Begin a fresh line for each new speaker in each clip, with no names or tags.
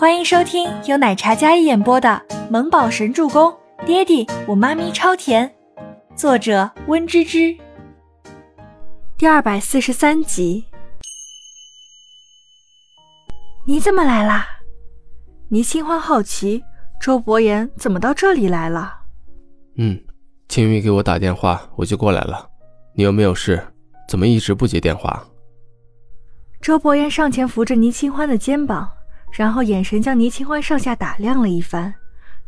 欢迎收听由奶茶嘉一演播的《萌宝神助攻》，爹地我妈咪超甜，作者温芝芝。第二百四十三集。你怎么来啦？倪清欢好奇，周伯言怎么到这里来了？
嗯，青玉给我打电话，我就过来了。你有没有事？怎么一直不接电话？
周伯言上前扶着倪清欢的肩膀。然后眼神将倪清欢上下打量了一番，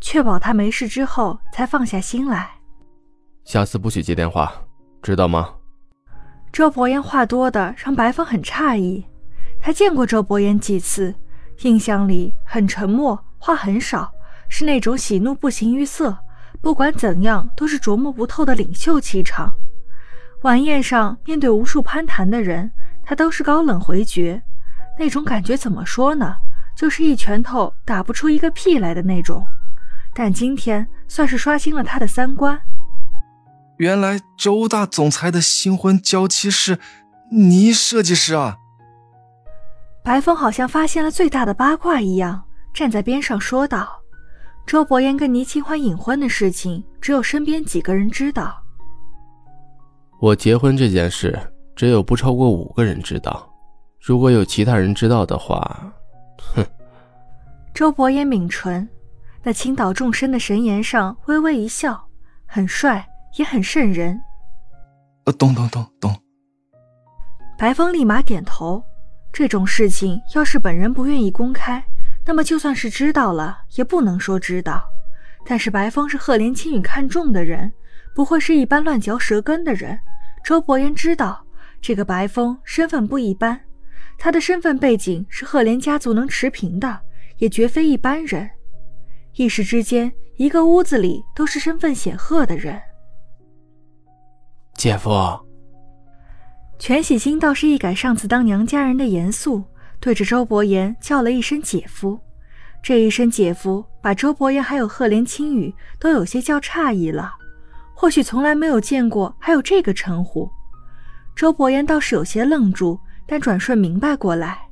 确保他没事之后，才放下心来。
下次不许接电话，知道吗？
周伯言话多的让白风很诧异。他见过周伯言几次，印象里很沉默，话很少，是那种喜怒不形于色，不管怎样都是琢磨不透的领袖气场。晚宴上面对无数攀谈的人，他都是高冷回绝，那种感觉怎么说呢？就是一拳头打不出一个屁来的那种，但今天算是刷新了他的三观。
原来周大总裁的新婚娇妻是倪设计师啊！
白风好像发现了最大的八卦一样，站在边上说道：“周伯言跟倪清欢隐婚的事情，只有身边几个人知道。
我结婚这件事，只有不超过五个人知道。如果有其他人知道的话……”哼，
周伯言抿唇，那倾倒众生的神颜上微微一笑，很帅，也很瘆人。
呃，懂懂懂懂。
白风立马点头。这种事情要是本人不愿意公开，那么就算是知道了，也不能说知道。但是白风是赫连青羽看中的人，不会是一般乱嚼舌根的人。周伯言知道，这个白风身份不一般。他的身份背景是赫连家族能持平的，也绝非一般人。一时之间，一个屋子里都是身份显赫的人。
姐夫，
全喜星倒是一改上次当娘家人的严肃，对着周伯言叫了一声姐夫。这一声姐夫，把周伯言还有赫连青羽都有些叫诧异了。或许从来没有见过还有这个称呼。周伯言倒是有些愣住。但转瞬明白过来，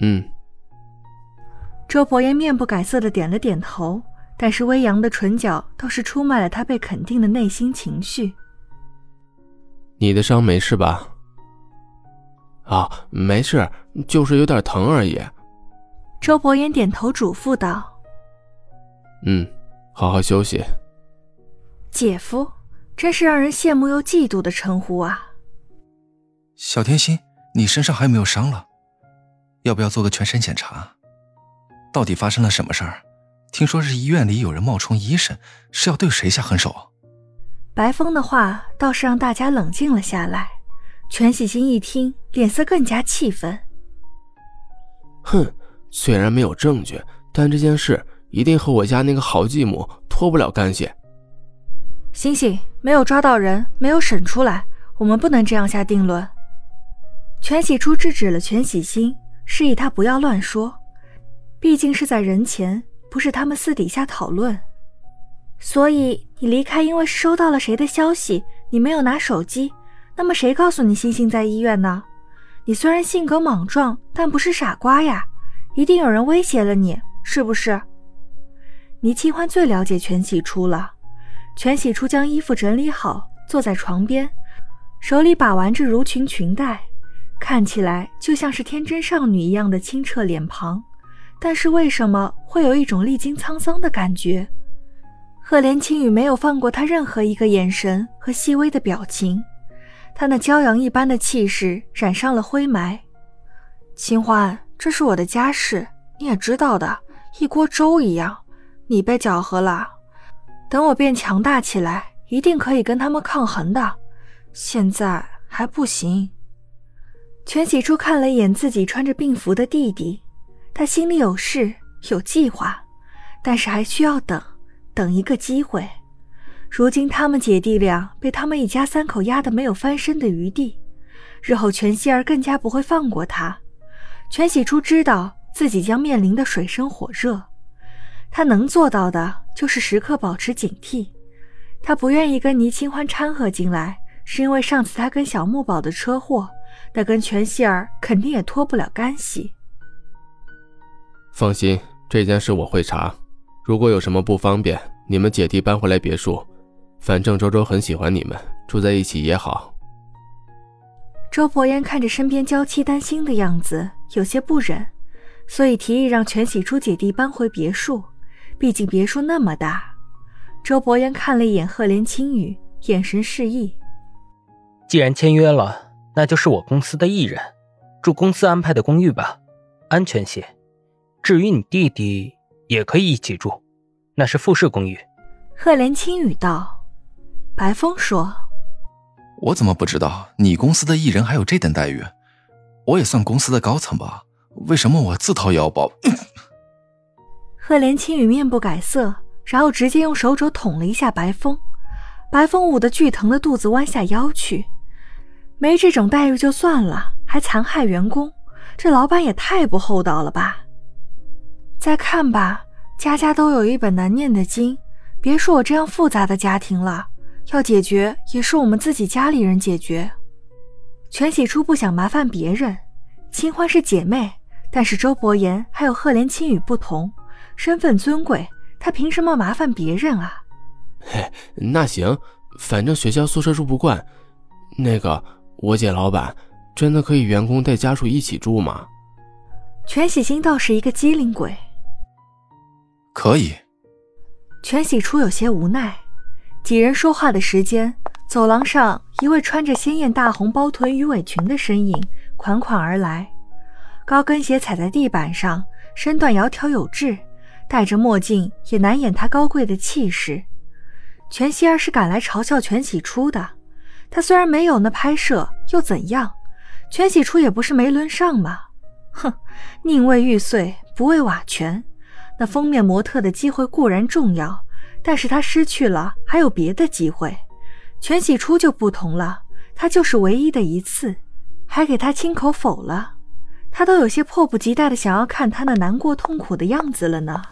嗯。
周伯言面不改色的点了点头，但是微扬的唇角倒是出卖了他被肯定的内心情绪。
你的伤没事吧？啊，没事，就是有点疼而已。
周伯言点头嘱咐道：“
嗯，好好休息。”
姐夫，真是让人羡慕又嫉妒的称呼啊。
小甜心，你身上还有没有伤了？要不要做个全身检查？到底发生了什么事儿？听说是医院里有人冒充医生，是要对谁下狠手？
白风的话倒是让大家冷静了下来。全喜星一听，脸色更加气愤。
哼，虽然没有证据，但这件事一定和我家那个好继母脱不了干系。
星星，没有抓到人，没有审出来，我们不能这样下定论。全喜初制止了全喜星，示意他不要乱说，毕竟是在人前，不是他们私底下讨论。所以你离开，因为是收到了谁的消息，你没有拿手机。那么谁告诉你星星在医院呢？你虽然性格莽撞，但不是傻瓜呀，一定有人威胁了你，是不是？倪清欢最了解全喜初了。全喜初将衣服整理好，坐在床边，手里把玩着襦裙裙带。看起来就像是天真少女一样的清澈脸庞，但是为什么会有一种历经沧桑的感觉？赫连青羽没有放过他任何一个眼神和细微的表情，他那骄阳一般的气势染上了灰霾。清欢，这是我的家事，你也知道的，一锅粥一样，你被搅和了。等我变强大起来，一定可以跟他们抗衡的。现在还不行。全喜初看了一眼自己穿着病服的弟弟，他心里有事有计划，但是还需要等，等一个机会。如今他们姐弟俩被他们一家三口压得没有翻身的余地，日后全希儿更加不会放过他。全喜初知道自己将面临的水深火热，他能做到的就是时刻保持警惕。他不愿意跟倪清欢掺和进来，是因为上次他跟小木宝的车祸。那跟全希儿肯定也脱不了干系。
放心，这件事我会查。如果有什么不方便，你们姐弟搬回来别墅。反正周周很喜欢你们，住在一起也好。
周伯言看着身边娇妻担心的样子，有些不忍，所以提议让全喜珠姐弟搬回别墅。毕竟别墅那么大。周伯言看了一眼赫连青羽，眼神示意：“
既然签约了，那就是我公司的艺人，住公司安排的公寓吧，安全些。至于你弟弟，也可以一起住，那是复式公寓。”
赫连青雨道。白风说：“
我怎么不知道你公司的艺人还有这等待遇？我也算公司的高层吧，为什么我自掏腰包？”
赫连青雨面不改色，然后直接用手肘捅了一下白风。白风捂得巨疼的肚子弯下腰去。没这种待遇就算了，还残害员工，这老板也太不厚道了吧！再看吧，家家都有一本难念的经，别说我这样复杂的家庭了。要解决也是我们自己家里人解决。全喜初不想麻烦别人，清欢是姐妹，但是周伯言还有赫连青羽不同，身份尊贵，他凭什么麻烦别人啊？
嘿，那行，反正学校宿舍住不惯，那个我姐老板真的可以员工带家属一起住吗？
全喜星倒是一个机灵鬼，
可以。
全喜初有些无奈。几人说话的时间，走廊上一位穿着鲜艳大红包臀鱼尾裙的身影款款而来，高跟鞋踩在地板上，身段窈窕有致，戴着墨镜也难掩她高贵的气势。全希儿是赶来嘲笑全喜初的，他虽然没有那拍摄，又怎样？全喜初也不是没轮上嘛。哼，宁为玉碎，不为瓦全。那封面模特的机会固然重要。但是他失去了，还有别的机会。全喜初就不同了，他就是唯一的一次，还给他亲口否了。他都有些迫不及待的想要看他那难过痛苦的样子了呢。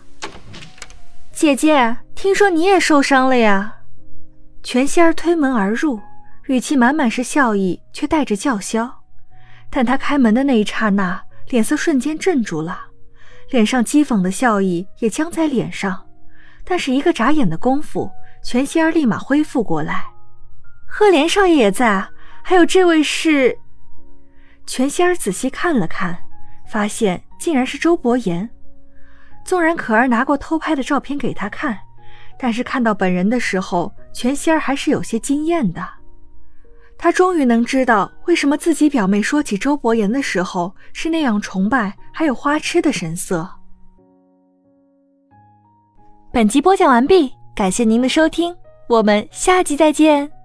姐姐，听说你也受伤了呀？全希儿推门而入，语气满满是笑意，却带着叫嚣。但他开门的那一刹那，脸色瞬间镇住了，脸上讥讽的笑意也僵在脸上。但是一个眨眼的功夫，全希儿立马恢复过来。赫连少爷也在啊，还有这位是……全希儿仔细看了看，发现竟然是周伯言。纵然可儿拿过偷拍的照片给他看，但是看到本人的时候，全希儿还是有些惊艳的。他终于能知道为什么自己表妹说起周伯言的时候是那样崇拜，还有花痴的神色。本集播讲完毕，感谢您的收听，我们下集再见。